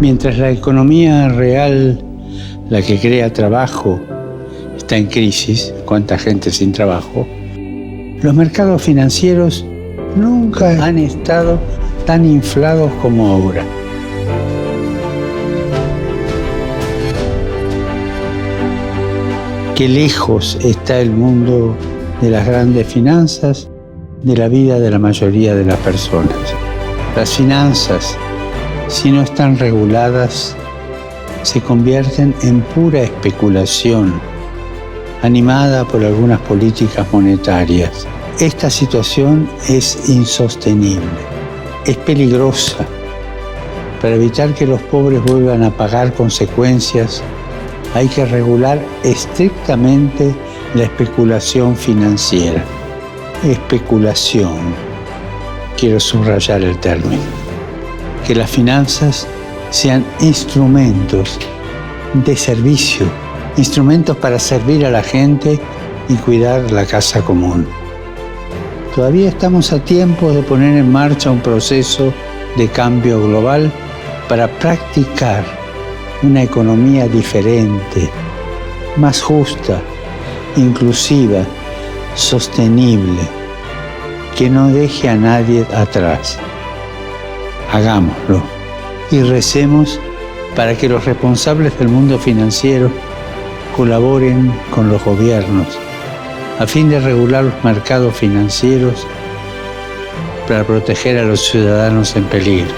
Mientras la economía real, la que crea trabajo, está en crisis, cuánta gente sin trabajo, los mercados financieros nunca han estado tan inflados como ahora. Qué lejos está el mundo de las grandes finanzas de la vida de la mayoría de las personas. Las finanzas, si no están reguladas, se convierten en pura especulación, animada por algunas políticas monetarias. Esta situación es insostenible, es peligrosa. Para evitar que los pobres vuelvan a pagar consecuencias, hay que regular estrictamente la especulación financiera. Especulación, quiero subrayar el término. Que las finanzas sean instrumentos de servicio, instrumentos para servir a la gente y cuidar la casa común. Todavía estamos a tiempo de poner en marcha un proceso de cambio global para practicar una economía diferente, más justa, inclusiva, sostenible, que no deje a nadie atrás. Hagámoslo y recemos para que los responsables del mundo financiero colaboren con los gobiernos a fin de regular los mercados financieros para proteger a los ciudadanos en peligro.